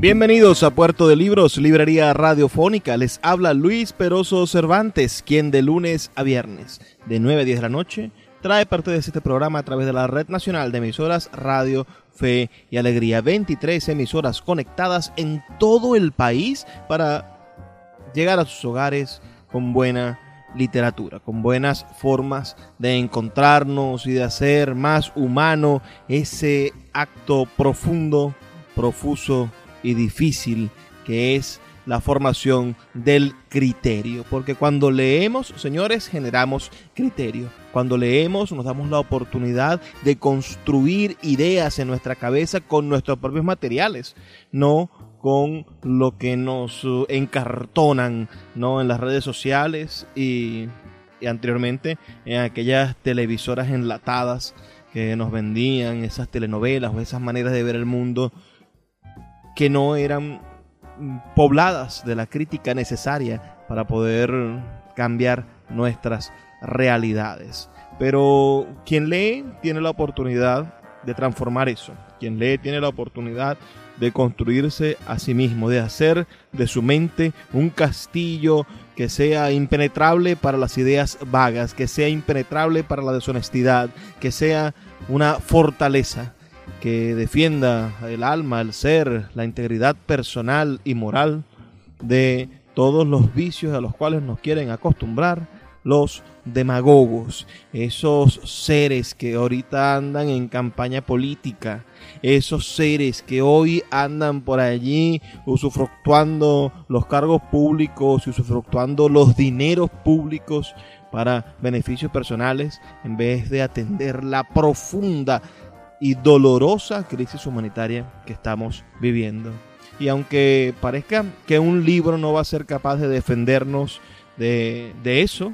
Bienvenidos a Puerto de Libros, Librería Radiofónica. Les habla Luis Peroso Cervantes, quien de lunes a viernes, de 9 a 10 de la noche, trae parte de este programa a través de la Red Nacional de Emisoras Radio, Fe y Alegría. 23 emisoras conectadas en todo el país para llegar a sus hogares con buena literatura, con buenas formas de encontrarnos y de hacer más humano ese acto profundo, profuso y difícil que es la formación del criterio. Porque cuando leemos, señores, generamos criterio. Cuando leemos nos damos la oportunidad de construir ideas en nuestra cabeza con nuestros propios materiales, no con lo que nos encartonan ¿no? en las redes sociales y, y anteriormente en aquellas televisoras enlatadas que nos vendían esas telenovelas o esas maneras de ver el mundo que no eran pobladas de la crítica necesaria para poder cambiar nuestras realidades. Pero quien lee tiene la oportunidad de transformar eso. Quien lee tiene la oportunidad de construirse a sí mismo, de hacer de su mente un castillo que sea impenetrable para las ideas vagas, que sea impenetrable para la deshonestidad, que sea una fortaleza que defienda el alma, el ser, la integridad personal y moral de todos los vicios a los cuales nos quieren acostumbrar los demagogos, esos seres que ahorita andan en campaña política, esos seres que hoy andan por allí usufructuando los cargos públicos y usufructuando los dineros públicos para beneficios personales en vez de atender la profunda y dolorosa crisis humanitaria que estamos viviendo. Y aunque parezca que un libro no va a ser capaz de defendernos de, eso,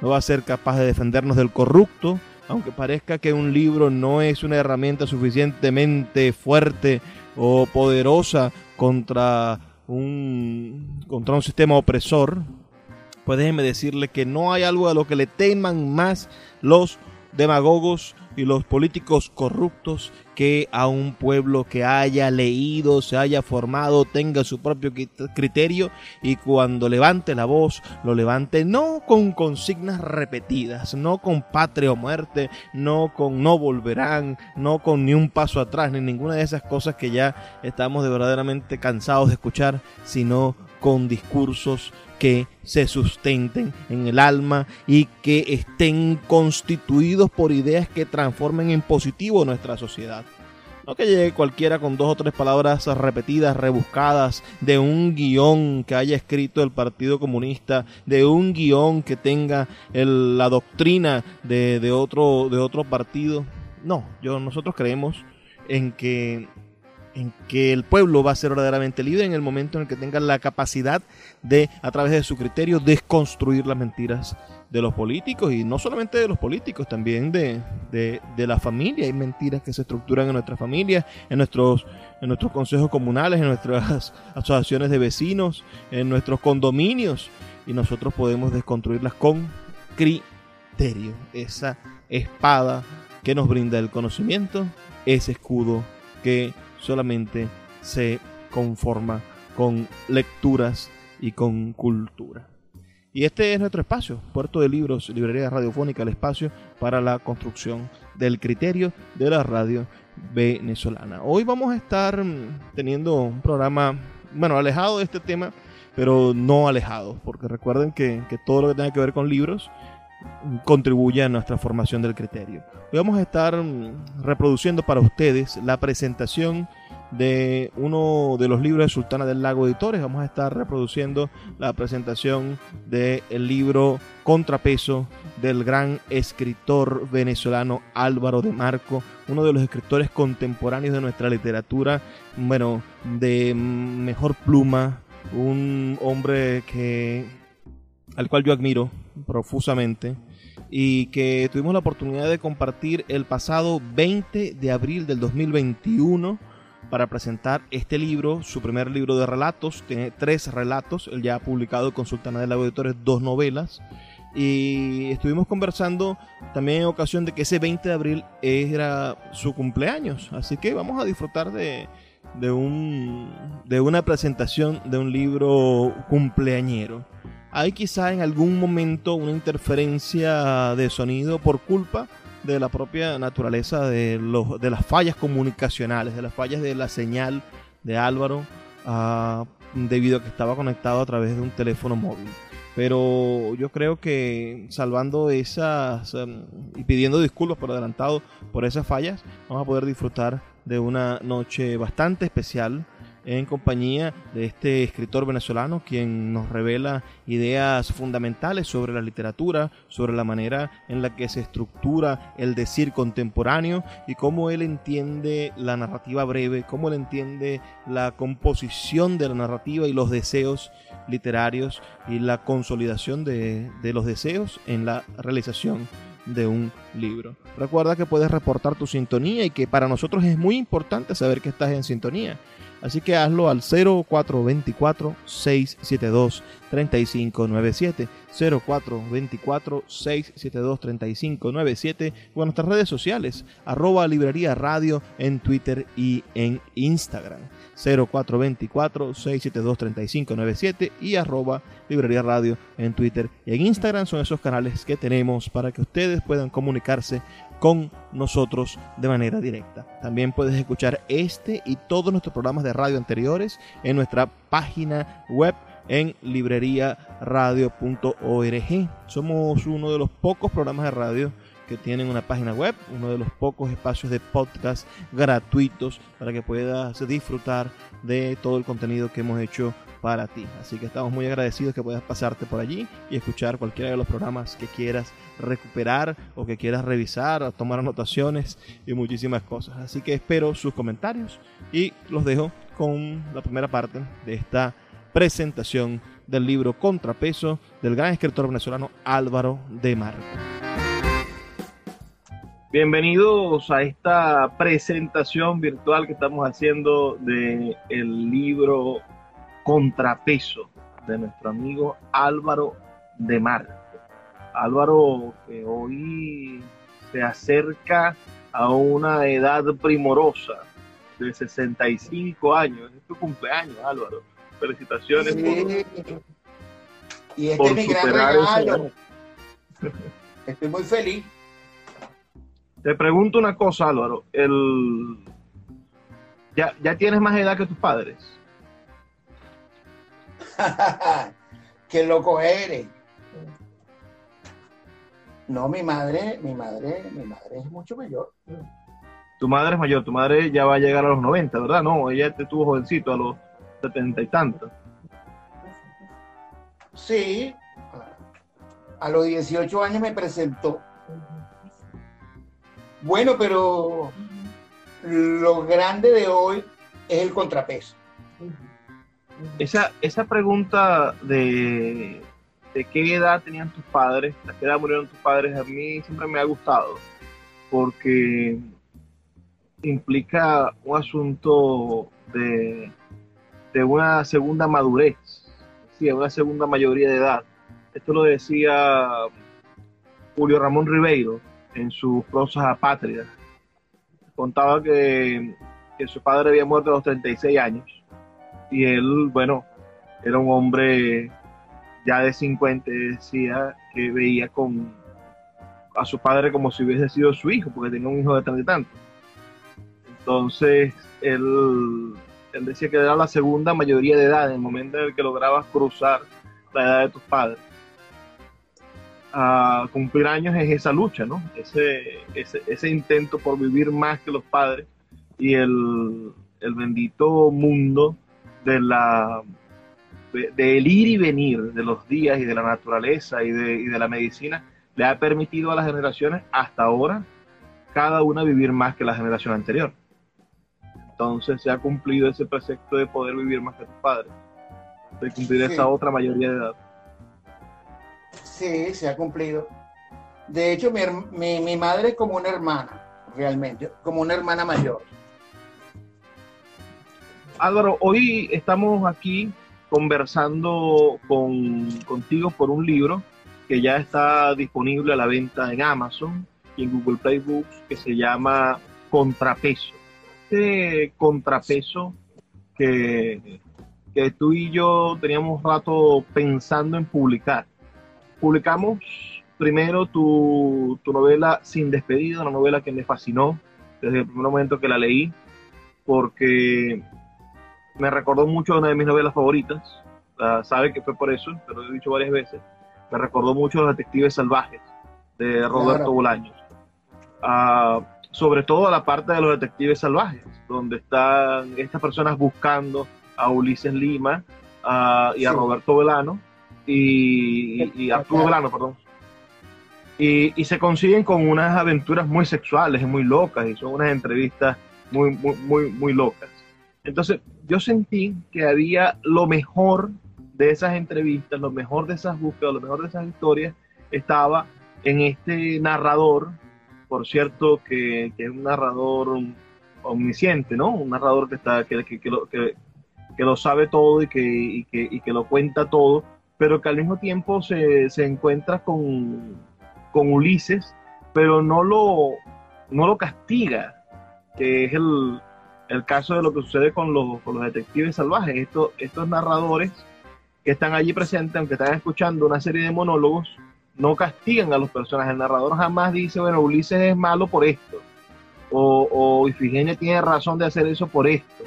no va a ser capaz de defendernos del corrupto, aunque parezca que un libro no es una herramienta suficientemente fuerte o poderosa contra un, contra un sistema opresor, pues déjenme decirle que no hay algo a lo que le teman más los demagogos y los políticos corruptos que a un pueblo que haya leído, se haya formado, tenga su propio criterio y cuando levante la voz, lo levante no con consignas repetidas, no con patria o muerte, no con no volverán, no con ni un paso atrás, ni ninguna de esas cosas que ya estamos de verdaderamente cansados de escuchar, sino con discursos que se sustenten en el alma y que estén constituidos por ideas que transformen en positivo nuestra sociedad. No que llegue cualquiera con dos o tres palabras repetidas, rebuscadas, de un guion que haya escrito el Partido Comunista, de un guion que tenga la doctrina de, de, otro, de otro partido. No, yo, nosotros creemos en que en que el pueblo va a ser verdaderamente libre en el momento en el que tenga la capacidad de, a través de su criterio, desconstruir las mentiras de los políticos y no solamente de los políticos, también de, la familia. Hay mentiras que se estructuran en nuestras familias, en nuestros, en nuestros consejos comunales, en nuestras asociaciones de vecinos, en nuestros condominios y nosotros podemos desconstruirlas con criterio. Esa espada que nos brinda el conocimiento, ese escudo que solamente se conforma con lecturas y con cultura. Y este es nuestro espacio, Puerto de Libros, Librería Radiofónica, el espacio para la construcción del criterio de la radio venezolana. Hoy vamos a estar mm, teniendo un programa, bueno, alejado de este tema, pero no alejado, porque recuerden que, que todo lo que tenga que ver con libros contribuye a nuestra formación del criterio. Hoy vamos a estar mm, reproduciendo para ustedes la presentación de uno de los libros de Sultana del Lago Editores. Vamos a estar reproduciendo la presentación del libro Contrapeso del gran escritor venezolano Álvaro de Marco, uno de los escritores contemporáneos de nuestra literatura, bueno, de mejor pluma, un hombre que al cual yo admiro profusamente y que tuvimos la oportunidad de compartir el pasado 20 de abril del 2021 para presentar este libro, su primer libro de relatos, tiene tres relatos, él ya ha publicado con Sultana de la Editores dos novelas. Y estuvimos conversando también en ocasión de que ese 20 de abril era su cumpleaños, así que vamos a disfrutar de, de, un, de una presentación de un libro cumpleañero. Hay quizá en algún momento una interferencia de sonido por culpa de la propia naturaleza de, los, de las fallas comunicacionales, de las fallas de la señal de Álvaro, uh, debido a que estaba conectado a través de un teléfono móvil. Pero yo creo que salvando esas um, y pidiendo disculpas por adelantado por esas fallas, vamos a poder disfrutar de una noche bastante especial en compañía de este escritor venezolano quien nos revela ideas fundamentales sobre la literatura, sobre la manera en la que se estructura el decir contemporáneo y cómo él entiende la narrativa breve, cómo él entiende la composición de la narrativa y los deseos literarios y la consolidación de, de los deseos en la realización de un libro. Recuerda que puedes reportar tu sintonía y que para nosotros es muy importante saber que estás en sintonía. Así que hazlo al 0424-672-3597. 0424-672-3597 o en nuestras redes sociales, arroba librería radio en Twitter y en Instagram. 0424-672-3597 y arroba librería radio en Twitter y en Instagram son esos canales que tenemos para que ustedes puedan comunicarse con nosotros de manera directa. También puedes escuchar este y todos nuestros programas de radio anteriores en nuestra página web en libreriaradio.org. Somos uno de los pocos programas de radio que tienen una página web, uno de los pocos espacios de podcast gratuitos para que puedas disfrutar de todo el contenido que hemos hecho para ti. Así que estamos muy agradecidos que puedas pasarte por allí y escuchar cualquiera de los programas que quieras recuperar o que quieras revisar o tomar anotaciones y muchísimas cosas. Así que espero sus comentarios y los dejo con la primera parte de esta presentación del libro Contrapeso del gran escritor venezolano Álvaro de Marco. Bienvenidos a esta presentación virtual que estamos haciendo de el libro Contrapeso de nuestro amigo Álvaro de Marco. Álvaro que hoy se acerca a una edad primorosa de 65 años. Es tu cumpleaños, Álvaro. Felicitaciones por, y este es mi gran regalo. Estoy muy feliz. Te pregunto una cosa, Álvaro. El... ¿Ya, ¿Ya tienes más edad que tus padres? Qué loco eres. No, mi madre, mi madre, mi madre es mucho mayor. Tu madre es mayor, tu madre ya va a llegar a los 90, ¿verdad? No, ella te tuvo jovencito a los setenta y tantos. Sí, a los 18 años me presentó. Bueno, pero lo grande de hoy es el contrapeso. Esa, esa pregunta de, de qué edad tenían tus padres, a qué edad murieron tus padres, a mí siempre me ha gustado, porque implica un asunto de, de una segunda madurez, sí, una segunda mayoría de edad. Esto lo decía Julio Ramón Ribeiro en sus prosas apátridas. Contaba que, que su padre había muerto a los 36 años y él, bueno, era un hombre ya de 50 decía que veía con a su padre como si hubiese sido su hijo, porque tenía un hijo de tanto y tanto. Entonces, él, decía que era la segunda mayoría de edad, en el momento en el que lograbas cruzar la edad de tus padres. A cumplir años es esa lucha, ¿no? Ese, ese, ese intento por vivir más que los padres y el, el bendito mundo de la del ir y venir de los días y de la naturaleza y de, y de la medicina le ha permitido a las generaciones hasta ahora cada una vivir más que la generación anterior. Entonces se ha cumplido ese precepto de poder vivir más que tus padres, de cumplir esa otra mayoría de edad. Sí, se ha cumplido. De hecho, mi, mi, mi madre es como una hermana, realmente, como una hermana mayor. Álvaro, hoy estamos aquí conversando con, contigo por un libro que ya está disponible a la venta en Amazon y en Google Play Books que se llama Contrapeso. Este contrapeso que, que tú y yo teníamos rato pensando en publicar. Publicamos primero tu, tu novela Sin Despedida, una novela que me fascinó desde el primer momento que la leí, porque me recordó mucho a una de mis novelas favoritas. Uh, sabe que fue por eso, pero lo he dicho varias veces. Me recordó mucho a Los Detectives Salvajes de Roberto claro. Bolaños. Uh, sobre todo a la parte de los detectives salvajes, donde están estas personas buscando a Ulises Lima uh, y a. Roberto Velano y, y, y Arturo Velano, perdón. Y, y, se consiguen con unas aventuras muy sexuales muy locas, y son unas entrevistas muy, muy, muy, muy locas. Entonces, yo sentí que había lo mejor de esas entrevistas, lo mejor de esas búsquedas, lo mejor de esas historias, estaba en este narrador, por cierto, que, que es un narrador omnisciente, ¿no? Un narrador que, está, que, que, que, lo, lo sabe todo y que, y, y que lo cuenta todo, pero que al mismo tiempo se, se encuentra con, con Ulises, pero no lo, no lo castiga, que es el, el caso de lo que sucede con los, con los detectives salvajes. Estos, estos narradores que están allí presentes, aunque están escuchando una serie de monólogos, no castigan a los personajes. El narrador jamás dice, bueno, Ulises es malo por esto, o, o Ifigenia tiene razón de hacer eso por esto.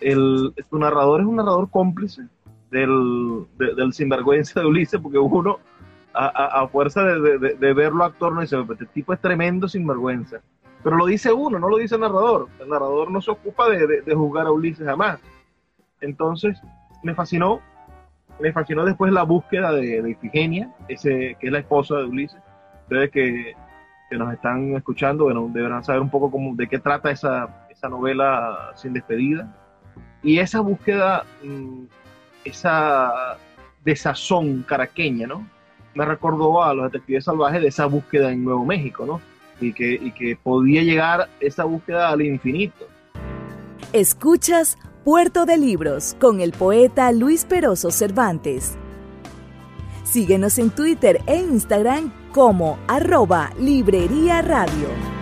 El, tu narrador es un narrador cómplice del, de, del sinvergüenza de Ulises, porque uno, a, a, fuerza de, de, de, verlo actor, no dice, este tipo es tremendo sinvergüenza pero lo dice uno, no lo dice el narrador. El narrador no se ocupa de, de, juzgar a Ulises jamás. Entonces, me fascinó, me fascinó después la búsqueda de, de Ifigenia, ese, que es la esposa de Ulises. Ustedes que, que nos están escuchando, bueno, deberán saber un poco cómo, de qué trata esa, esa novela sin despedida. Y esa búsqueda, mm, esa desazón caraqueña, ¿no? Me recordó a los detectives salvajes de esa búsqueda en Nuevo México, ¿no? Y que, podía llegar esa búsqueda al infinito. Escuchas Puerto de Libros con el poeta Luis Peroso Cervantes. Síguenos en Twitter e Instagram como arroba Librería Radio.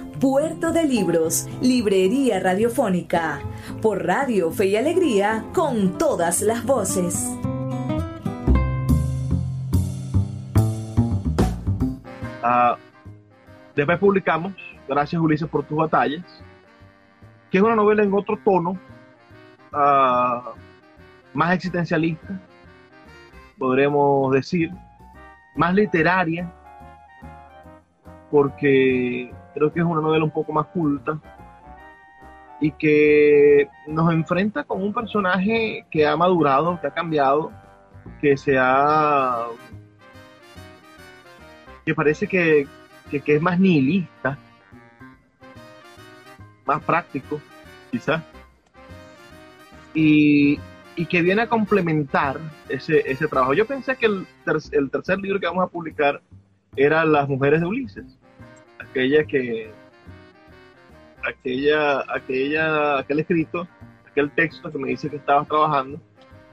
Puerto de Libros, Librería Radiofónica, por Radio Fe y Alegría, con todas las voces. Uh, después publicamos, gracias Ulises por tus batallas, que es una novela en otro tono, uh, más existencialista, podremos decir, más literaria, porque creo que es una novela un poco más culta y que nos enfrenta con un personaje que ha madurado, que ha cambiado, que se ha... que parece que, que, es más nihilista, más práctico, quizás, y, y, que viene a complementar ese, ese trabajo. Yo pensé que el, el tercer libro que vamos a publicar era Las mujeres de Ulises, aquella que aquella, aquella, aquel escrito, aquel texto que me dice que estabas trabajando,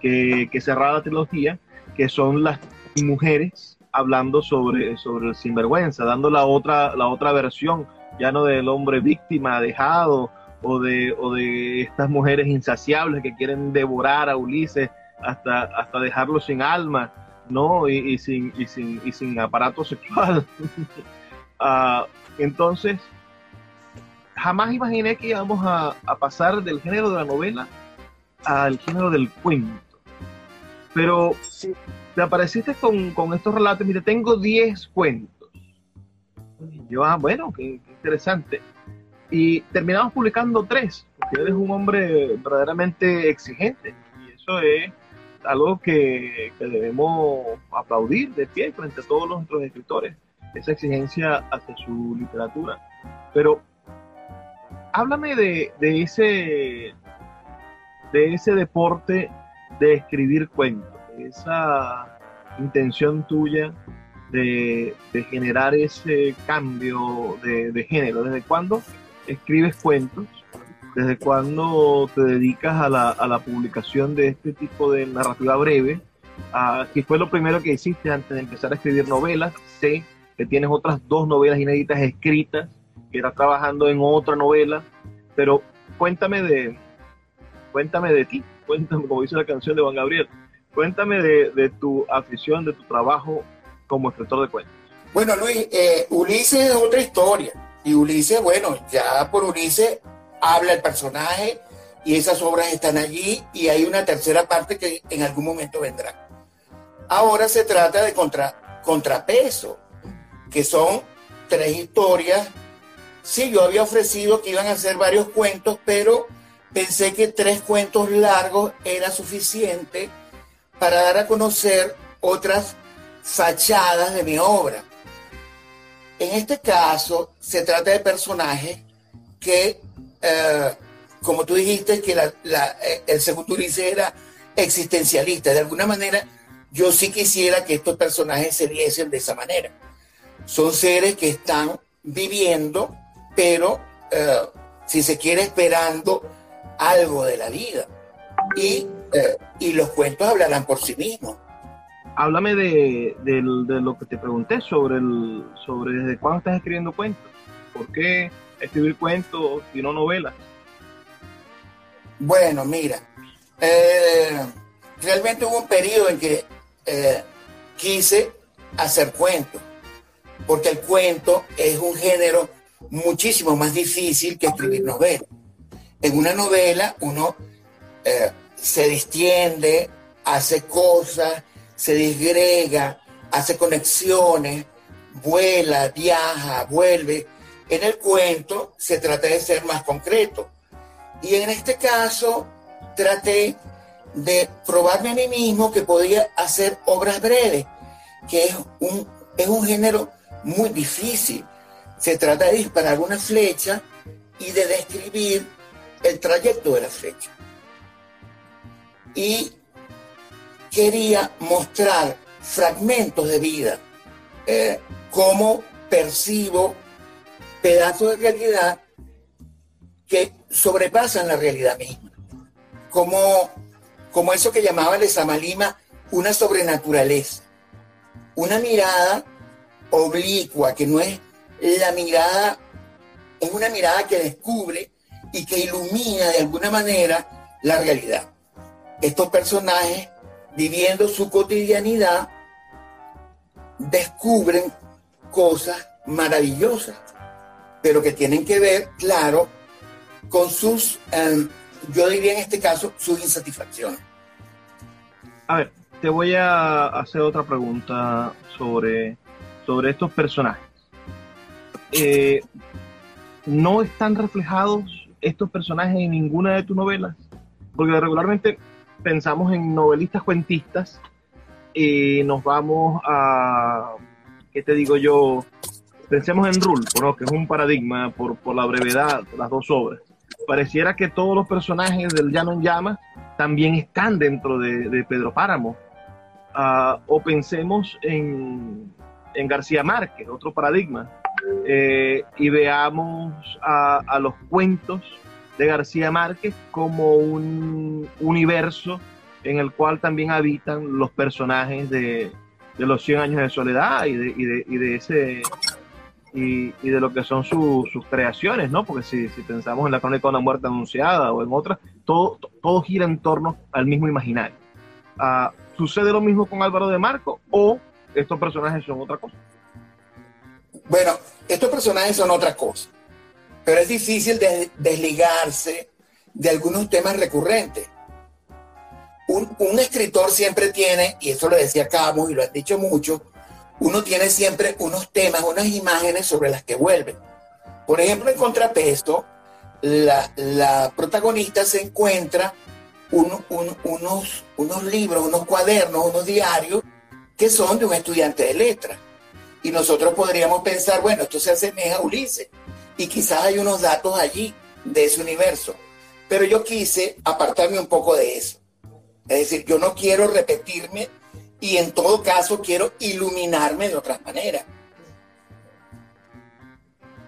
que, que cerraba la trilogía, que son las mujeres hablando sobre, sobre el sinvergüenza, dando la otra, la otra versión, ya no del hombre víctima, dejado, o de, o de estas mujeres insaciables que quieren devorar a Ulises hasta, hasta dejarlo sin alma, ¿no? Y, sin, y, sin, y sin aparato sexual. uh, entonces, jamás imaginé que íbamos a, pasar del género de la novela al género del cuento. Pero te apareciste con, estos relatos, mire, tengo 10 cuentos. yo, ah, bueno, qué, interesante. Y terminamos publicando tres, porque eres un hombre verdaderamente exigente. Y eso es algo que, que debemos aplaudir de pie frente a todos los otros escritores, esa exigencia hacia su literatura. Pero háblame de, ese de ese deporte de escribir cuentos, de esa intención tuya de, generar ese cambio de, género. ¿Desde cuándo escribes cuentos? ¿Desde cuándo te dedicas a la, a la publicación de este tipo de narrativa breve? Ah, ¿Qué fue lo primero que hiciste antes de empezar a escribir novelas? Sé que tienes otras dos novelas inéditas escritas que era trabajando en otra novela, pero cuéntame de, cuéntame de ti, cuéntame, como dice la canción de Juan Gabriel, cuéntame de, tu afición, de tu trabajo como escritor de cuentos. Bueno, Luis, eh, Ulises es otra historia. Y Ulises, bueno, ya por Ulises habla el personaje y esas obras están allí y hay una tercera parte que en algún momento vendrá. Ahora se trata de contra, contrapeso, que son tres historias Sí, yo había ofrecido que iban a hacer varios cuentos, pero pensé que tres cuentos largos era suficiente para dar a conocer otras fachadas de mi obra. En este caso, se trata de personajes que, eh, como tú dijiste, que eh, el segundo Ulises era existencialista. De alguna manera, yo sí quisiera que estos personajes se viesen de esa manera. Son seres que están viviendo pero eh, si se quiere esperando algo de la vida. Y, eh, y los cuentos hablarán por sí mismos. Háblame de, de, lo que te pregunté sobre, el, sobre desde cuándo estás escribiendo cuentos. ¿Por qué escribir cuentos y no novelas? Bueno, mira, eh, realmente hubo un periodo en que quise hacer cuentos, porque el cuento es un género muchísimo más difícil que escribir novela. En una novela uno eh, se distiende, hace cosas, se disgrega, hace conexiones, vuela, viaja, vuelve. En el cuento se trata de ser más concreto. Y en este caso traté de probarme a mí mismo que podía hacer obras breves, que es un, es un género muy difícil se trata de disparar una flecha y de describir el trayecto de la flecha. Y quería mostrar fragmentos de vida, eh, cómo percibo pedazos de realidad que sobrepasan la realidad misma. Como, como eso que llamaba Lesamalima una sobrenaturaleza. Una mirada oblicua que no es la mirada es una mirada que descubre y que ilumina de alguna manera la realidad. Estos personajes, viviendo su cotidianidad, descubren cosas maravillosas, pero que tienen que ver, claro, con sus, em, yo diría en este caso, sus insatisfacciones. A ver, te voy a hacer otra pregunta sobre, sobre estos personajes. Eh, ¿no están reflejados estos personajes en ninguna de tus novelas? Porque regularmente pensamos en novelistas cuentistas y nos vamos a, ¿qué te digo yo? Pensemos en Rulfo, que es un paradigma por, por la brevedad de las dos obras. Pareciera que todos los personajes del Llano en Llamas también están dentro de, Pedro Páramo. Ah, o pensemos en, en, García Márquez, otro paradigma, eh, y veamos a, los cuentos de García Márquez como un universo en el cual también habitan los personajes de, los 100 años de soledad y de, y de, ese y, de lo que son sus creaciones, ¿no? Porque si, pensamos en la crónica de una muerte anunciada o en otras, todo, todo gira en torno al mismo imaginario. Ah, ¿Sucede lo mismo con Álvaro de Marco o estos personajes son otra cosa? Bueno, estos personajes son otra cosa, pero es difícil desligarse de algunos temas recurrentes un, escritor siempre tiene, y eso lo decía Camus y lo han dicho mucho, uno tiene siempre unos temas, unas imágenes sobre las que vuelve. Por ejemplo, en Contrapeso, la, protagonista se encuentra unos, unos libros, unos cuadernos, unos diarios que son de un estudiante de letras. Y nosotros podríamos pensar, bueno, esto se asemeja a Ulises. Y quizás hay unos datos allí de ese universo. Pero yo quise apartarme un poco de eso. Es decir, yo no quiero repetirme y en todo caso quiero iluminarme de otras maneras.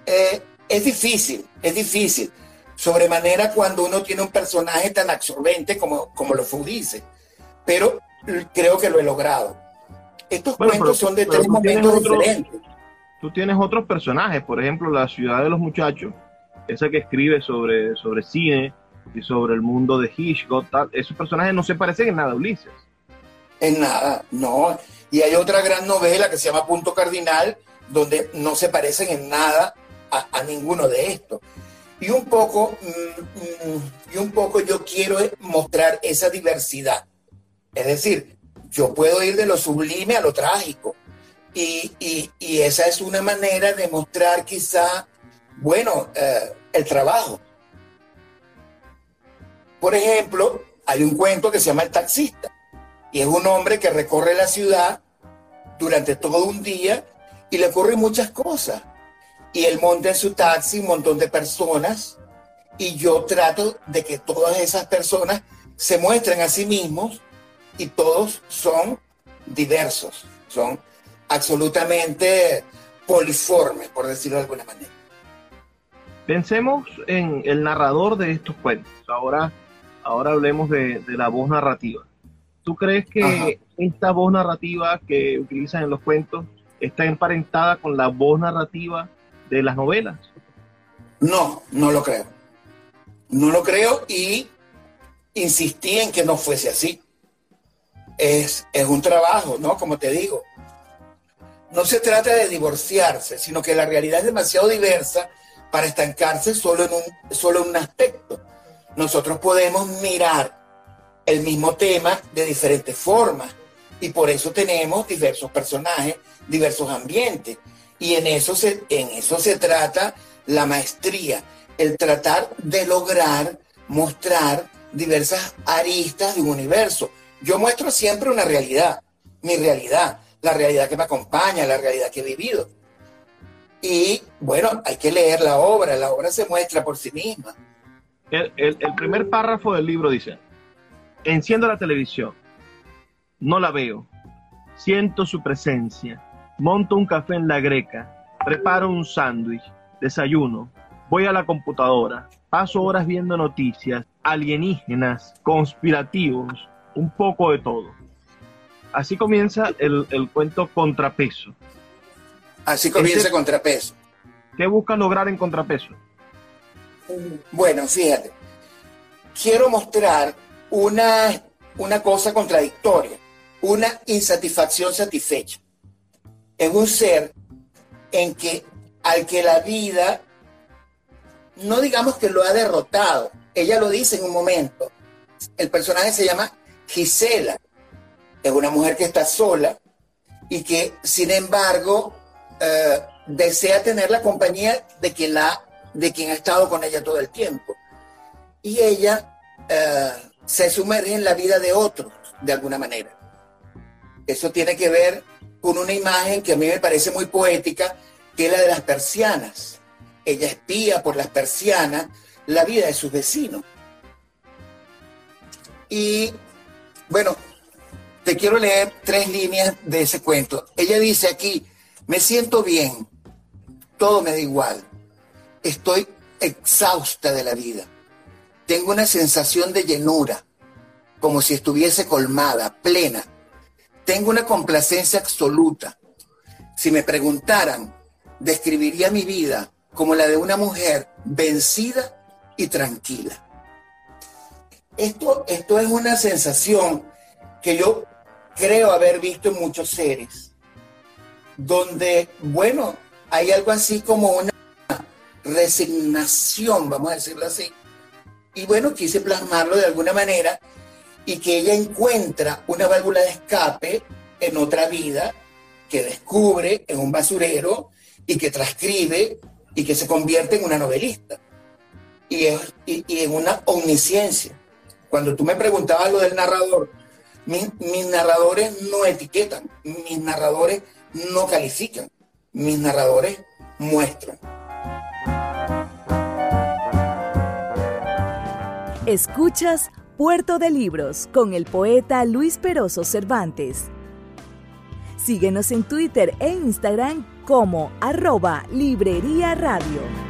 Eh, es difícil, es difícil. Sobremanera cuando uno tiene un personaje tan absorbente como, como lo fue dice. Pero creo que lo he logrado. Estos cuentos son de tres momentos diferentes. Tú tienes otros personajes, por ejemplo, La ciudad de los muchachos, esa que escribe sobre, sobre cine, y sobre el mundo de Hitchcock, esos personajes no se parecen en nada a Ulises. En nada, no. Y hay otra gran novela que se llama Punto Cardinal, donde no se parecen en nada a, ninguno de estos. Y un poco, mm, mm, y un poco yo quiero mostrar esa diversidad. Es decir, yo puedo ir de lo sublime a lo trágico. Y, esa es una manera de mostrar quizá, bueno, eh, el trabajo por ejemplo, hay un cuento que se llama El taxista y es un hombre que recorre la ciudad durante todo un día y le ocurren muchas cosas. Y él monta en su taxi un montón de personas y yo trato de que todas esas personas se muestren a sí mismos y todos son diversos, son absolutamente poliformes, por decirlo de alguna manera. Pensemos en el narrador de estos cuentos. Ahora ahora hablemos de, la voz narrativa. ¿Tú crees que esta voz narrativa que utilizan en los cuentos está emparentada con la voz narrativa de las novelas? No, no lo creo. No lo creo y insistí en que no fuese así. Es, es un trabajo, ¿no? Como te digo. No se trata de divorciarse, sino que la realidad es demasiado diversa para estancarse solo en un, solo en un aspecto nosotros podemos mirar el mismo tema de diferentes formas y por eso tenemos diversos personajes, diversos ambientes. Y en eso se, en eso se trata la maestría, el tratar de lograr mostrar diversas aristas de un universo. Yo muestro siempre una realidad, mi realidad, la realidad que me acompaña, la realidad que he vivido. Y bueno, hay que leer la obra, la obra se muestra por sí misma. El, primer párrafo del libro dice, enciendo la televisión, no la veo, siento su presencia, monto un café en la greca, preparo un sándwich, desayuno, voy a la computadora, paso horas viendo noticias, alienígenas, conspirativos, un poco de todo. Así comienza el, cuento Contrapeso. Así comienza este Contrapeso. ¿Qué busca lograr en Contrapeso? Bueno, fíjate, quiero mostrar una, una cosa contradictoria, una insatisfacción satisfecha. Es un ser en que al que la vida, no digamos que lo ha derrotado, ella lo dice en un momento. El personaje se llama Gisela, es una mujer que está sola y que sin embargo eh, desea tener la compañía de quien de quien ha estado con ella todo el tiempo. Y ella eh, se sumerge en la vida de otros, de alguna manera. Eso tiene que ver con una imagen que a mí me parece muy poética, que es la de las persianas. Ella espía por las persianas la vida de sus vecinos. Y bueno, te quiero leer tres líneas de ese cuento. Ella dice aquí, me siento bien, todo me da igual, estoy exhausta de la vida, tengo una sensación de llenura, como si estuviese colmada, plena, tengo una complacencia absoluta. Si me preguntaran, describiría mi vida como la de una mujer vencida y tranquila. Esto, esto es una sensación que yo creo haber visto en muchos seres, donde, bueno, hay algo así como una resignación, vamos a decirlo así. Y bueno, quise plasmarlo de alguna manera y que ella encuentra una válvula de escape en otra vida que descubre en un basurero y que transcribe y que se convierte en una novelista y, y en una omnisciencia. Cuando tú me preguntabas lo del narrador, mis, narradores no etiquetan, mis narradores no califican, mis narradores muestran. Escuchas Puerto de Libros con el poeta Luis Peroso Cervantes. Síguenos en Twitter e Instagram como arroba Librería Radio.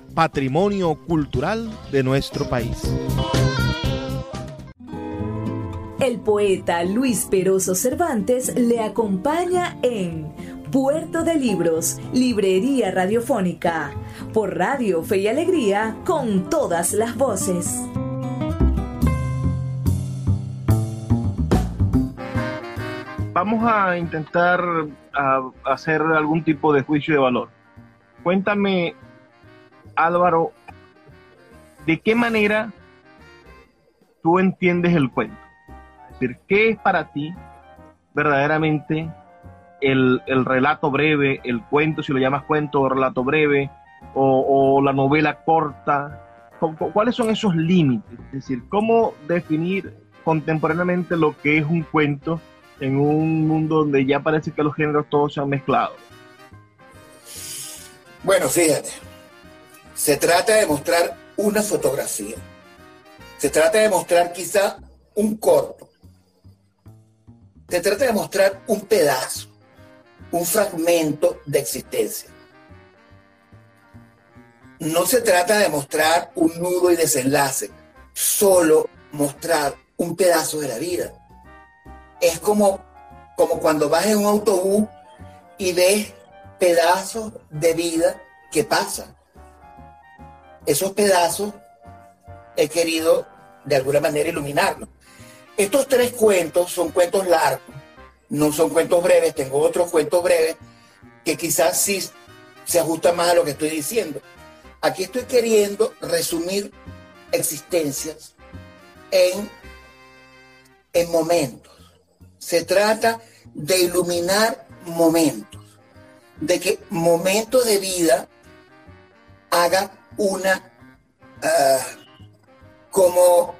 patrimonio cultural de nuestro país. El poeta Luis Peroso Cervantes le acompaña en Puerto de Libros, Librería Radiofónica, por Radio Fe y Alegría, con todas las voces. Vamos a intentar hacer algún tipo de juicio de valor. Cuéntame Álvaro, ¿de qué manera tú entiendes el cuento? Es decir, ¿qué es para ti verdaderamente el, relato breve, el cuento, si lo llamas cuento o relato breve, o, la novela corta? ¿Cuáles son esos límites? Es decir, ¿cómo definir contemporáneamente lo que es un cuento en un mundo donde ya parece que los géneros todos se han mezclado? Bueno, fíjate, se trata de mostrar una fotografía. Se trata de mostrar quizá un corto. Se trata de mostrar un pedazo, un fragmento de existencia. No se trata de mostrar un nudo y desenlace, solo mostrar un pedazo de la vida. Es como, como cuando vas en un autobús y ves pedazos de vida que pasan esos pedazos he querido de alguna manera iluminarlos. Estos tres cuentos son cuentos largos, no son cuentos breves, tengo otros cuentos breves que quizás sí se ajustan más a lo que estoy diciendo. Aquí estoy queriendo resumir existencias en, en momentos. Se trata de iluminar momentos, de que momentos de vida hagan una, ah, como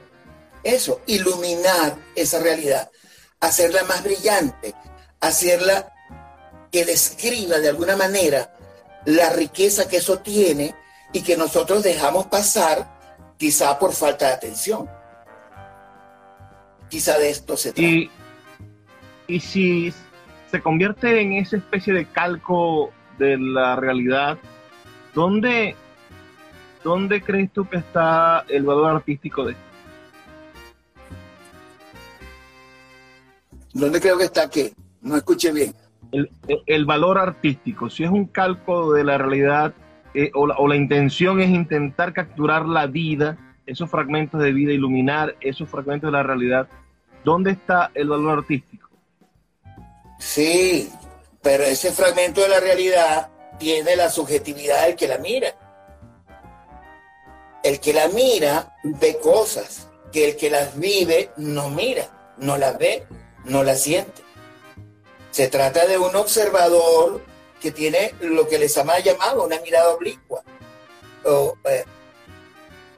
eso, iluminar esa realidad, hacerla más brillante, hacerla que describa de alguna manera la riqueza que eso tiene y que nosotros dejamos pasar quizá por falta de atención. Quizá de esto se trata. Y, y si se convierte en esa especie de calco de la realidad. ¿Dónde, dónde crees tú que está el valor artístico de esto? ¿Dónde creo que está qué? No escuché bien. El, valor artístico, si es un calco de la realidad eh, o, la, o la intención es intentar capturar la vida, esos fragmentos de vida, iluminar esos fragmentos de la realidad, ¿dónde está el valor artístico? Sí, pero ese fragmento de la realidad tiene la subjetividad del que la mira. El que la mira ve cosas que el que las vive no mira, no las ve no la siente. Se trata de un observador que tiene lo que les ha llamado una mirada oblicua. Eh,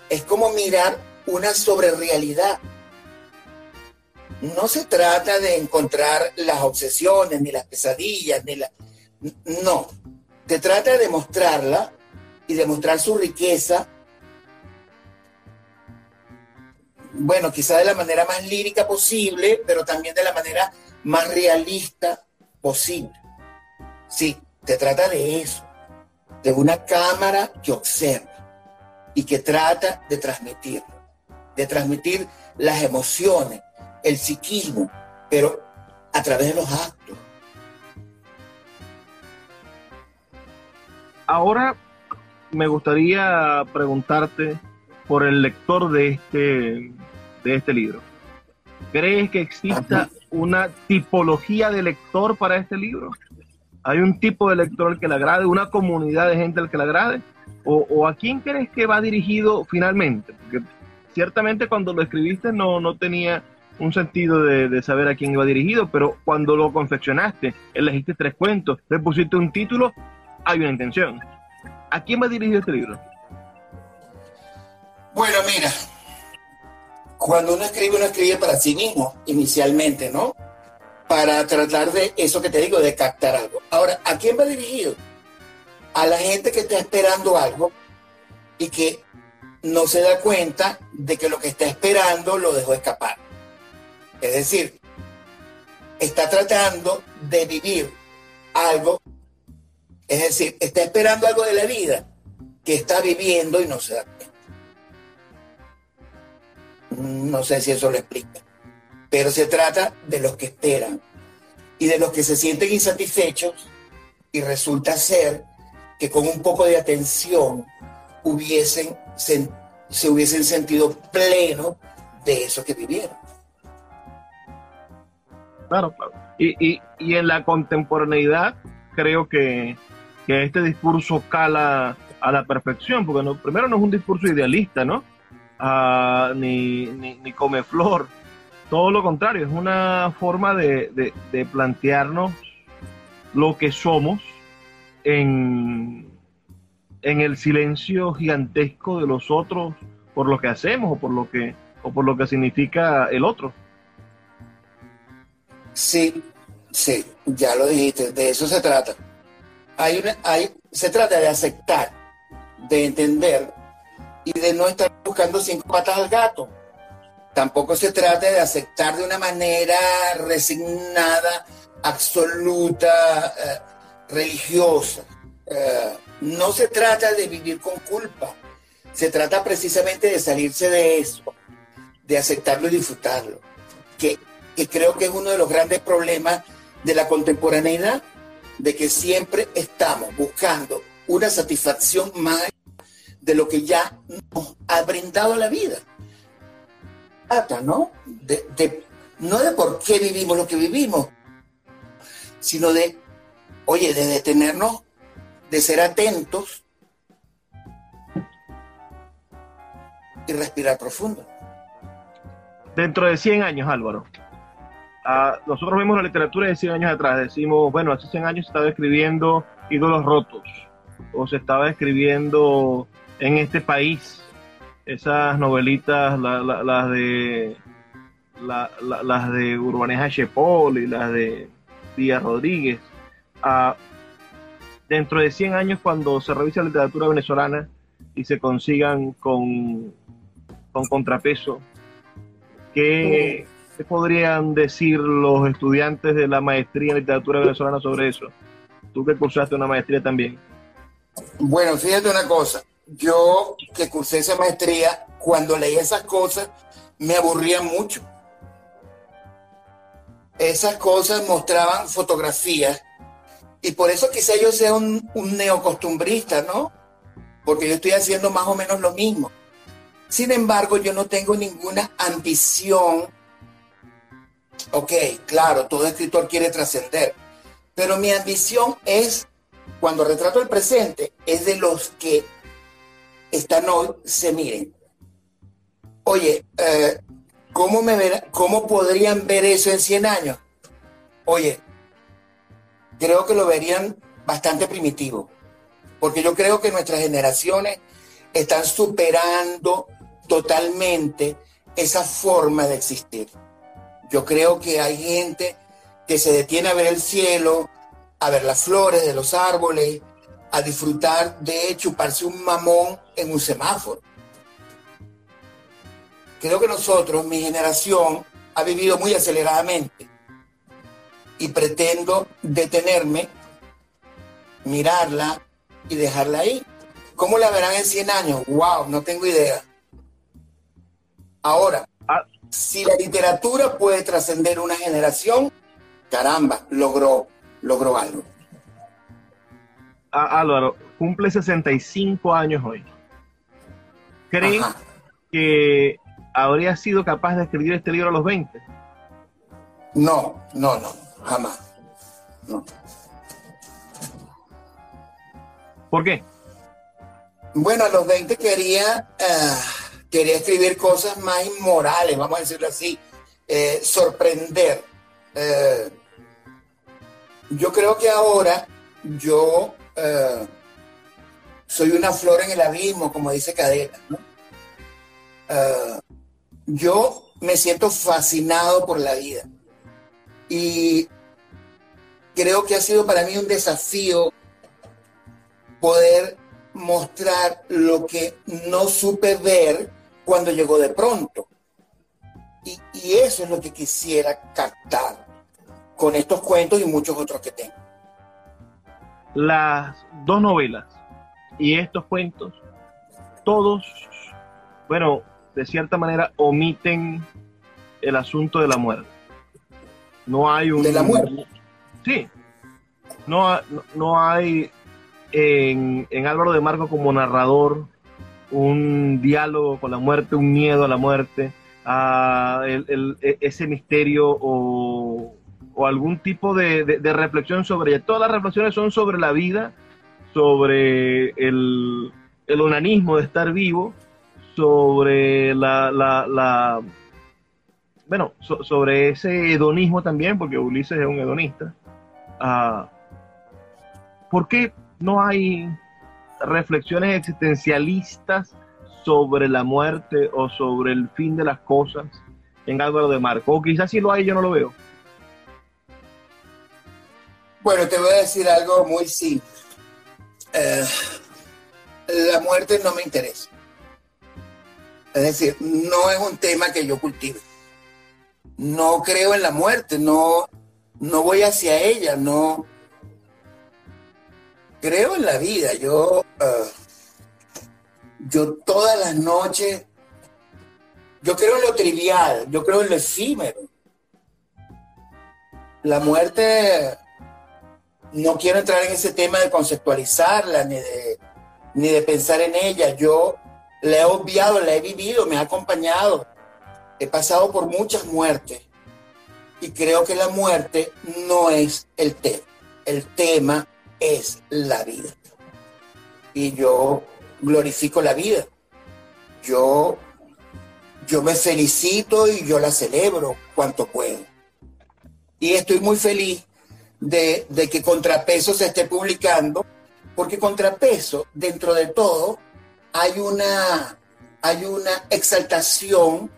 es como mirar una sobrerealidad. No se trata de encontrar las obsesiones, ni las pesadillas, ni la... No. Se trata de mostrarla y de mostrar su riqueza bueno, quizá de la manera más lírica posible, pero también de la manera más realista posible. Sí, te trata de eso, de una cámara que observa y que trata de transmitirlo, de transmitir las emociones, el psiquismo, pero a través de los actos. Ahora me gustaría preguntarte por el lector de este, de este libro. ¿Crees que exista una tipología de lector para este libro? ¿Hay un tipo de lector al que le agrade, una comunidad de gente al que le agrade? ¿O, a quién crees que va dirigido finalmente? Porque ciertamente cuando lo escribiste no, no tenía un sentido de, de, saber a quién iba dirigido, pero cuando lo confeccionaste, elegiste tres cuentos, le pusiste un título, hay una intención. ¿A quién va dirigido este libro? Bueno, mira, cuando uno escribe, uno escribe para sí mismo, inicialmente, ¿no? Para tratar de eso que te digo, de captar algo. Ahora, ¿a quién va dirigido? A la gente que está esperando algo y que no se da cuenta de que lo que está esperando lo dejó escapar. Es decir, está tratando de vivir algo, es decir, está esperando algo de la vida que está viviendo y no se da cuenta. No sé si eso lo explica. Pero se trata de los que esperan y de los que se sienten insatisfechos y resulta ser que con un poco de atención hubiesen, se, hubiesen sentido pleno de eso que vivieron. Claro, claro. Y, en la contemporaneidad creo que, este discurso cala a la perfección, porque no, primero no es un discurso idealista, ¿no? Ni, ni, come flor. Todo lo contrario, es una forma de, plantearnos lo que somos en, en el silencio gigantesco de los otros por lo que hacemos o por lo que, o por lo que significa el otro. Sí, sí, ya lo dijiste, de eso se trata. Hay una, hay, se trata de aceptar, de entender y de no estar buscando cinco patas al gato. Tampoco se trata de aceptar de una manera resignada, absoluta, eh, religiosa. Eh, no se trata de vivir con culpa. Se trata precisamente de salirse de eso, de aceptarlo y disfrutarlo. Que, que creo que es uno de los grandes problemas de la contemporaneidad, de que siempre estamos buscando una satisfacción más de lo que ya nos ha brindado la vida. ¿no? De, no de por qué vivimos lo que vivimos, sino de, oye, de detenernos, de ser atentos y respirar profundo. Dentro de 100 años, Álvaro, ah, nosotros vemos la literatura de 100 años atrás, decimos, bueno, hace 100 años se estaba escribiendo ídolos rotos, o se estaba escribiendo en este país. Esas novelitas, las de las de Urbaneja Chepol y las de Díaz Rodríguez. Ah, dentro de 100 años, cuando se revise la literatura venezolana y se consigan con, con contrapeso, ¿qué, ¿Qué podrían decir los estudiantes de la maestría en literatura venezolana sobre eso? Tú que cursaste una maestría también. Bueno, fíjate una cosa. Yo que cursé esa maestría, cuando leí esas cosas, me aburría mucho. Esas cosas mostraban fotografías y por eso quizá yo sea un, un neocostumbrista, ¿no? Porque yo estoy haciendo más o menos lo mismo. Sin embargo, yo no tengo ninguna ambición. Ok, claro, todo escritor quiere trascender, pero mi ambición es, cuando retrato el presente, es de los que están hoy, se miren. Oye, eh, ¿cómo, me ¿cómo podrían ver eso en 100 años? Oye, creo que lo verían bastante primitivo, porque yo creo que nuestras generaciones están superando totalmente esa forma de existir. Yo creo que hay gente que se detiene a ver el cielo, a ver las flores de los árboles, a disfrutar de chuparse un mamón en un semáforo. Creo que nosotros, mi generación, ha vivido muy aceleradamente y pretendo detenerme, mirarla y dejarla ahí. ¿Cómo la verán en 100 años? ¡Wow! No tengo idea. Ahora, ah. si la literatura puede trascender una generación, caramba, logró, logró algo. Ah, Álvaro, cumple 65 años hoy. ¿Creen que habría sido capaz de escribir este libro a los 20? No, no, no, jamás. No. ¿Por qué? Bueno, a los 20 quería, eh, quería escribir cosas más inmorales, vamos a decirlo así, eh, sorprender. Eh, yo creo que ahora yo soy una flor en el abismo, como dice Cadena. yo me siento fascinado por la vida y creo que ha sido para mí un desafío poder mostrar lo que no supe ver cuando llegó de pronto. Y, eso es lo que quisiera captar con estos cuentos y muchos otros que tengo. Las dos novelas y estos cuentos, todos, bueno, de cierta manera omiten el asunto de la muerte. No hay un... ¿De la muerte? Sí. No, no hay en, Álvaro de Marco como narrador un diálogo con la muerte, un miedo a la muerte, a e, ese misterio o, algún tipo de, reflexión sobre ella. Todas las reflexiones son sobre la vida, sobre el, el onanismo de estar vivo, sobre la, la, bueno, sobre ese hedonismo también, porque Ulises es un hedonista. Ah, ¿Por qué no hay reflexiones existencialistas sobre la muerte o sobre el fin de las cosas en Álvaro de Marco. O quizás si lo hay, yo no lo veo. Bueno, te voy a decir algo muy simple. Eh, la muerte no me interesa. Es decir, no es un tema que yo cultive. No creo en la muerte, no, no voy hacia ella, no, creo en la vida. Yo, eh, yo todas las noches, yo creo en lo trivial, yo creo en lo efímero. La muerte, no quiero entrar en ese tema de conceptualizarla ni de, ni de pensar en ella. Yo la he obviado, la he vivido, me ha acompañado. He pasado por muchas muertes y creo que la muerte no es el tema. El tema es la vida. Y yo glorifico la vida. Yo, yo me felicito y yo la celebro cuanto puedo. Y estoy muy feliz de, que Contrapeso se esté publicando, porque Contrapeso, dentro de todo, hay una, hay una exaltación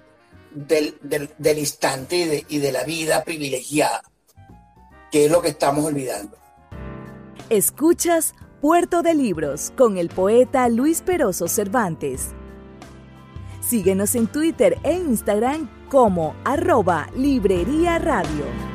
del, instante y de, y de la vida privilegiada, que es lo que estamos olvidando. Escuchas Puerto de Libros con el poeta Luis Peroso Cervantes. Síguenos en Twitter e Instagram como arroba Librería Radio.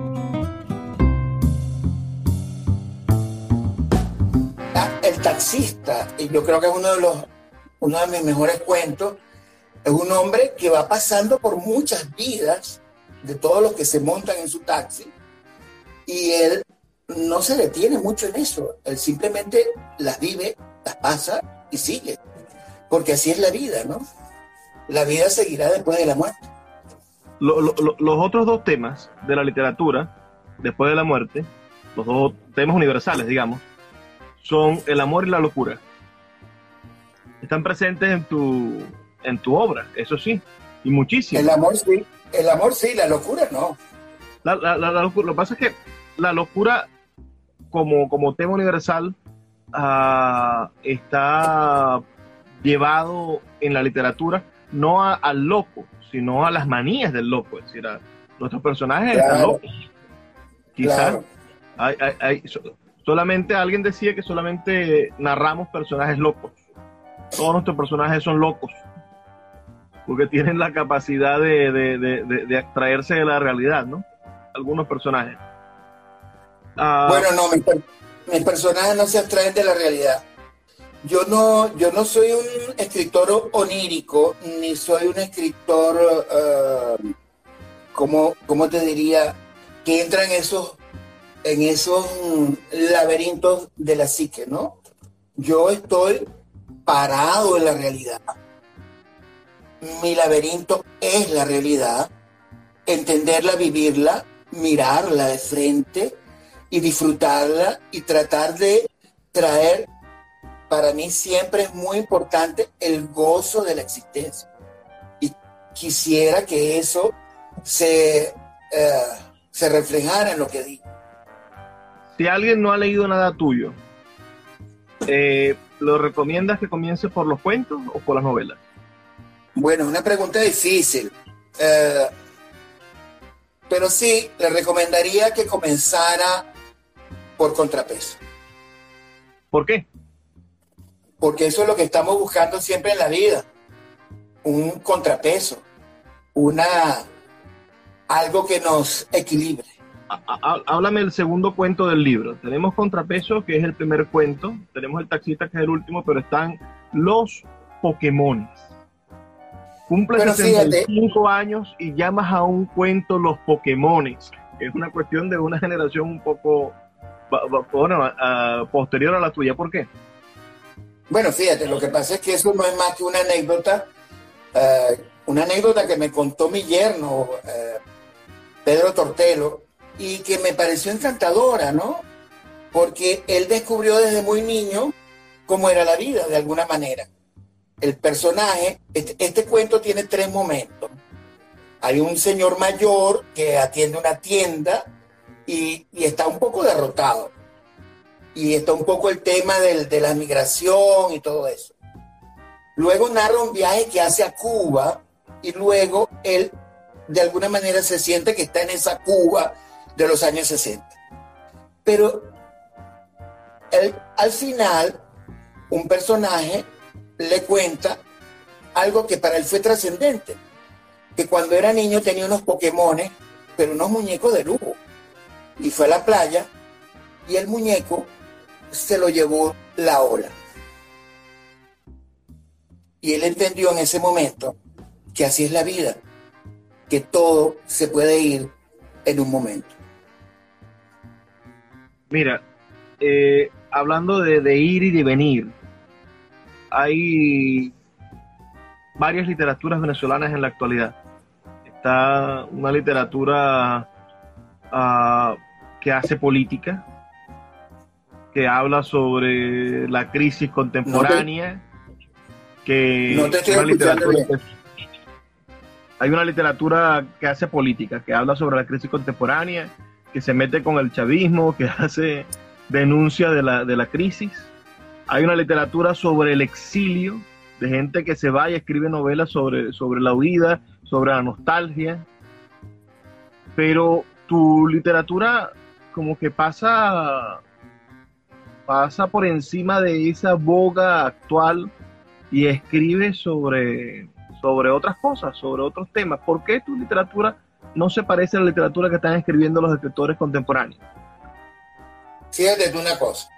Taxista, y yo creo que es uno de los uno de mis mejores cuentos, es un hombre que va pasando por muchas vidas de todos los que se montan en su taxi y él no se detiene mucho en eso, él simplemente las vive, las pasa y sigue, porque así es la vida, ¿no? La vida seguirá después de la muerte. los otros dos temas de la literatura, después de la muerte, los dos temas universales, digamos, son el amor y la locura. Están presentes en tu, en tu obra, eso sí, y muchísimo. El amor sí, el amor sí, la locura no. La, lo que pasa es que la locura como, como tema universal ah, está llevado en la literatura no al loco, sino a las manías del loco. Es decir, a, nuestros personajes están locos. Quizás hay, hay, Solamente alguien decía que solamente narramos personajes locos. Todos nuestros personajes son locos. Porque tienen la capacidad de, de, de, extraerse de la realidad, ¿no? Algunos personajes. Ah, bueno, no, mis, personajes no se abstraen de la realidad. Yo no, yo no soy un escritor onírico, ni soy un escritor, uh, como, ¿cómo te diría? Que entra en esos en esos laberintos de la psique, ¿no? Yo estoy parado en la realidad. Mi laberinto es la realidad, entenderla, vivirla, mirarla de frente y disfrutarla y tratar de traer, para mí siempre es muy importante el gozo de la existencia. Y quisiera que eso se, eh, se reflejara en lo que digo si alguien no ha leído nada tuyo, eh, ¿lo recomiendas que comience por los cuentos o por las novelas? Bueno, una pregunta difícil. Eh, pero sí, le recomendaría que comenzara por contrapeso. ¿Por qué? Porque eso es lo que estamos buscando siempre en la vida. Un contrapeso. Una algo que nos equilibre háblame el segundo cuento del libro. Tenemos Contrapeso, que es el primer cuento, tenemos el taxista, que es el último, pero están los Pokémon. Cumple 65 años y llamas a un cuento los Pokémon. Es una cuestión de una generación un poco posterior a la tuya. ¿Por qué? Bueno, fíjate, lo que pasa es que eso no es más que una anécdota, eh, una anécdota que me contó mi yerno, eh, Pedro Tortelo, y que me pareció encantadora, ¿no? Porque él descubrió desde muy niño cómo era la vida, de alguna manera. El personaje, este, este, cuento tiene tres momentos. Hay un señor mayor que atiende una tienda y, está un poco derrotado. Y está un poco el tema de la migración y todo eso. Luego narra un viaje que hace a Cuba y luego él de alguna manera se siente que está en esa Cuba de los años 60. Pero al final, un personaje le cuenta algo que para él fue trascendente, que cuando era niño tenía unos Pokémones, pero unos muñecos de lujo, y fue a la playa y el muñeco se lo llevó la ola. Y él entendió en ese momento que así es la vida, que todo se puede ir en un momento. Mira, eh, hablando de, ir y de venir, hay varias literaturas venezolanas en la actualidad. Está una literatura ah, que hace política, que habla sobre la crisis contemporánea, que hay una literatura que hace política, que habla sobre la crisis contemporánea, que se mete con el chavismo, que hace denuncia de la, de la crisis. Hay una literatura sobre el exilio, de gente que se va y escribe novelas sobre, sobre la huida, sobre la nostalgia. Pero tu literatura como que pasa, pasa por encima de esa boga actual y escribe sobre, sobre otras cosas, sobre otros temas. ¿Por qué tu literatura no se parece a la literatura que están escribiendo los escritores contemporáneos? Fíjate una cosa.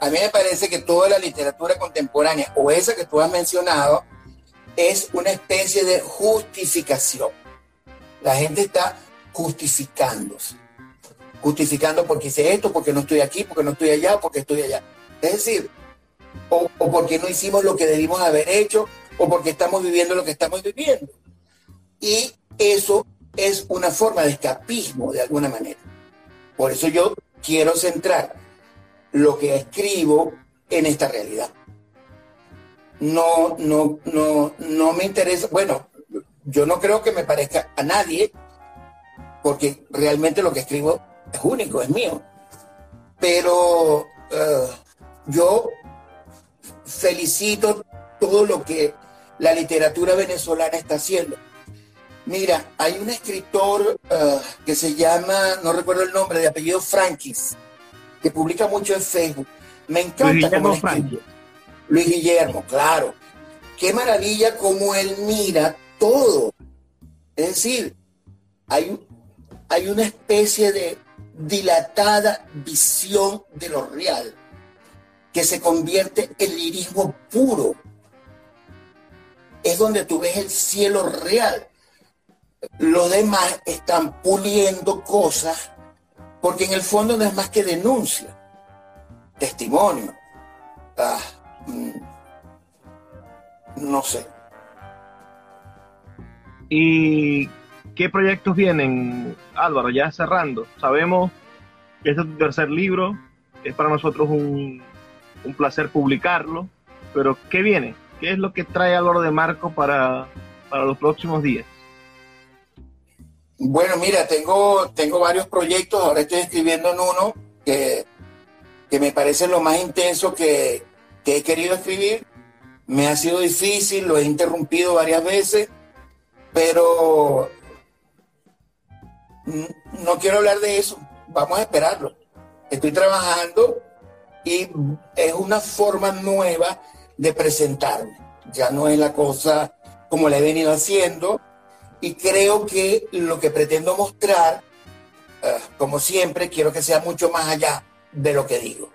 A mí me parece que toda la literatura contemporánea, o esa que tú has mencionado, es una especie de justificación. La gente está justificándose. Justificando porque hice esto, porque no estoy aquí, porque no estoy allá, porque estoy allá. Es decir, o, o porque no hicimos lo que debimos haber hecho, o porque estamos viviendo lo que estamos viviendo. Y eso es una forma de escapismo de alguna manera. Por eso yo quiero centrar lo que escribo en esta realidad. No, no, no, no me interesa, bueno, yo no creo que me parezca a nadie, porque realmente lo que escribo es único, es mío. Pero eh, yo felicito todo lo que la literatura venezolana está haciendo. Mira, hay un escritor eh, que se llama, no recuerdo el nombre, de apellido Frankis, que publica mucho en Facebook. Me encanta cómo él Luis Guillermo, claro. Qué maravilla cómo él mira todo. Es decir, hay, hay una especie de dilatada visión de lo real que se convierte en lirismo puro. Es donde tú ves el cielo real. Los demás están puliendo cosas porque en el fondo no es más que denuncia, testimonio. Ah, mm, no sé. ¿Y qué proyectos vienen, Álvaro? Ya cerrando. Sabemos que este es tu tercer libro, es para nosotros un, un placer publicarlo, pero ¿qué viene? ¿Qué es lo que trae Álvaro de Marco para, para los próximos días? Bueno, mira, tengo, tengo varios proyectos, ahora estoy escribiendo en uno que, me parece lo más intenso que, he querido escribir. Me ha sido difícil, lo he interrumpido varias veces, pero no quiero hablar de eso, vamos a esperarlo. Estoy trabajando y es una forma nueva de presentarme. Ya no es la cosa como la he venido haciendo, y creo que lo que pretendo mostrar, eh, como siempre, quiero que sea mucho más allá de lo que digo.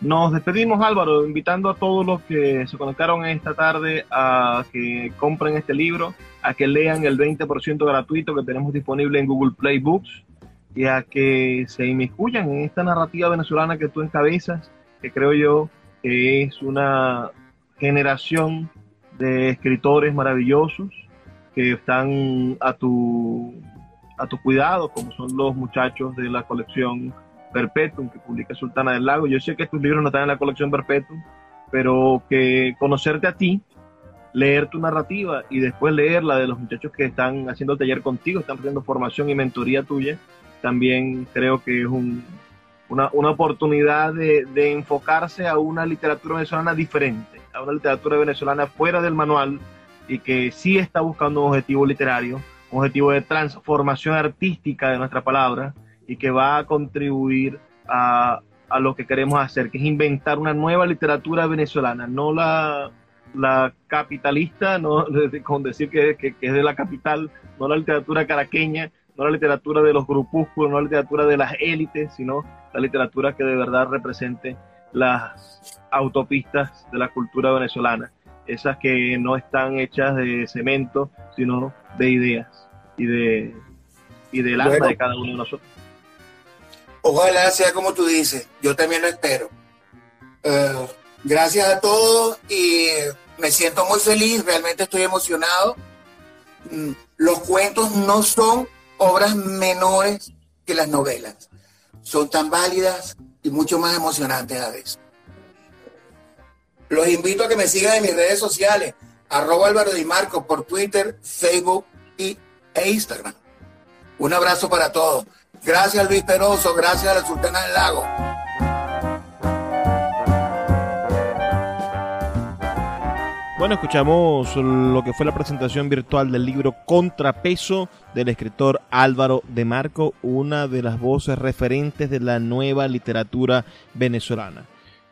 Nos despedimos Álvaro, invitando a todos los que se conectaron esta tarde a que compren este libro, a que lean el 20% gratuito que tenemos disponible en Google Play Books y a que se inmiscuyan en esta narrativa venezolana que tú encabezas, que creo yo es una generación de escritores maravillosos que están a tu, a tu cuidado, como son los muchachos de la colección Perpetuum que publica Sultana del Lago. Yo sé que tus libros no están en la colección Perpetuum, pero que conocerte a ti, leer tu narrativa y después leer la de los muchachos que están haciendo taller contigo, están haciendo formación y mentoría tuya, también creo que es una, una, oportunidad de, de enfocarse a una literatura venezolana diferente a una literatura venezolana fuera del manual y que sí está buscando un objetivo literario, un objetivo de transformación artística de nuestra palabra y que va a contribuir a, a lo que queremos hacer, que es inventar una nueva literatura venezolana, no la, la capitalista, no con decir que, que, es de la capital, no la literatura caraqueña, no la literatura de los grupúsculos, no la literatura de las élites, sino la literatura que de verdad represente las autopistas de la cultura venezolana. esas que no están hechas de cemento, sino de ideas y de y del alma de cada uno de nosotros. Ojalá sea como tú dices, yo también lo espero. Eh, gracias a todos y me siento muy feliz, realmente estoy emocionado. Mm, los cuentos no son obras menores que las novelas, son tan válidas y mucho más emocionantes a veces. Los invito a que me sigan en mis redes sociales, arroba Álvaro Di Marco por Twitter, Facebook y, e Instagram. Un abrazo para todos. Gracias Luis Peroso, gracias a la Sultana del Lago. Bueno, escuchamos lo que fue la presentación virtual del libro Contrapeso del escritor Álvaro de Marco, una de las voces referentes de la nueva literatura venezolana.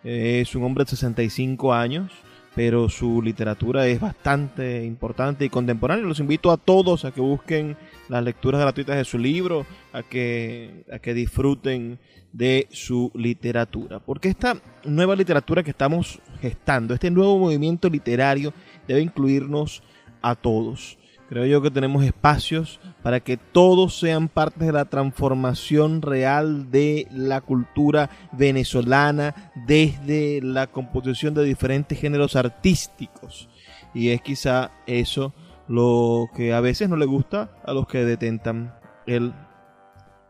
Es un hombre de 65 años, pero su literatura es bastante importante y contemporánea. Los invito a todos a que busquen las lecturas gratuitas de su libro, a que, a que disfruten de su literatura. Porque esta nueva literatura que estamos gestando, este nuevo movimiento literario, debe incluirnos a todos. Creo yo que tenemos espacios para que todos sean parte de la transformación real de la cultura venezolana desde la composición de diferentes géneros artísticos. Y es quizá eso lo que a veces no le gusta a los que detentan el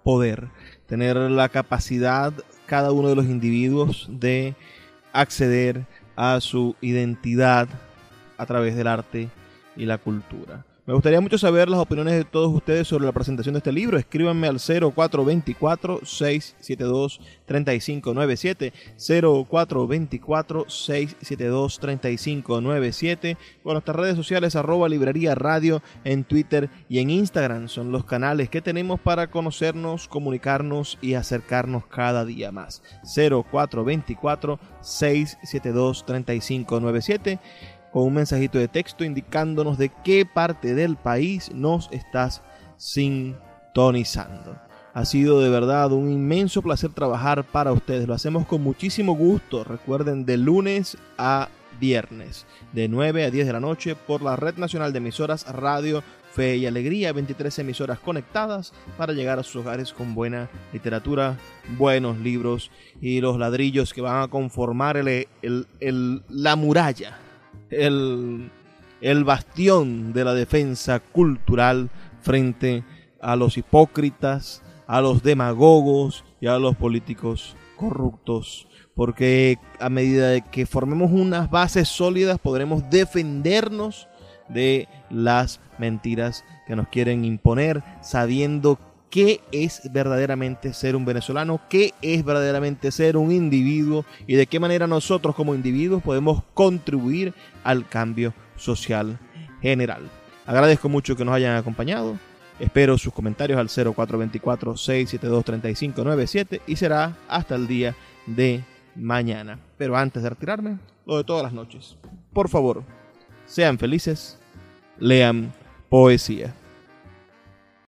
poder. Tener la capacidad cada uno de los individuos de acceder a su identidad a través del arte y la cultura. Me gustaría mucho saber las opiniones de todos ustedes sobre la presentación de este libro. Escríbanme al 0424-672-3597. 0424-672-3597. Con nuestras redes sociales arroba librería radio en Twitter y en Instagram. Son los canales que tenemos para conocernos, comunicarnos y acercarnos cada día más. 0424-672-3597 con un mensajito de texto indicándonos de qué parte del país nos estás sintonizando. Ha sido de verdad un inmenso placer trabajar para ustedes. Lo hacemos con muchísimo gusto. Recuerden, de lunes a viernes, de 9 a 10 de la noche, por la Red Nacional de Emisoras Radio Fe y Alegría, 23 emisoras conectadas para llegar a sus hogares con buena literatura, buenos libros y los ladrillos que van a conformar la muralla el, el bastión de la defensa cultural frente a los hipócritas, a los demagogos y a los políticos corruptos. Porque a medida de que formemos unas bases sólidas podremos defendernos de las mentiras que nos quieren imponer, sabiendo qué es verdaderamente ser un venezolano, qué es verdaderamente ser un individuo y de qué manera nosotros como individuos podemos contribuir al cambio social general. Agradezco mucho que nos hayan acompañado. Espero sus comentarios al 0424-672-3597 y será hasta el día de mañana. Pero antes de retirarme, lo de todas las noches. Por favor, sean felices, lean poesía.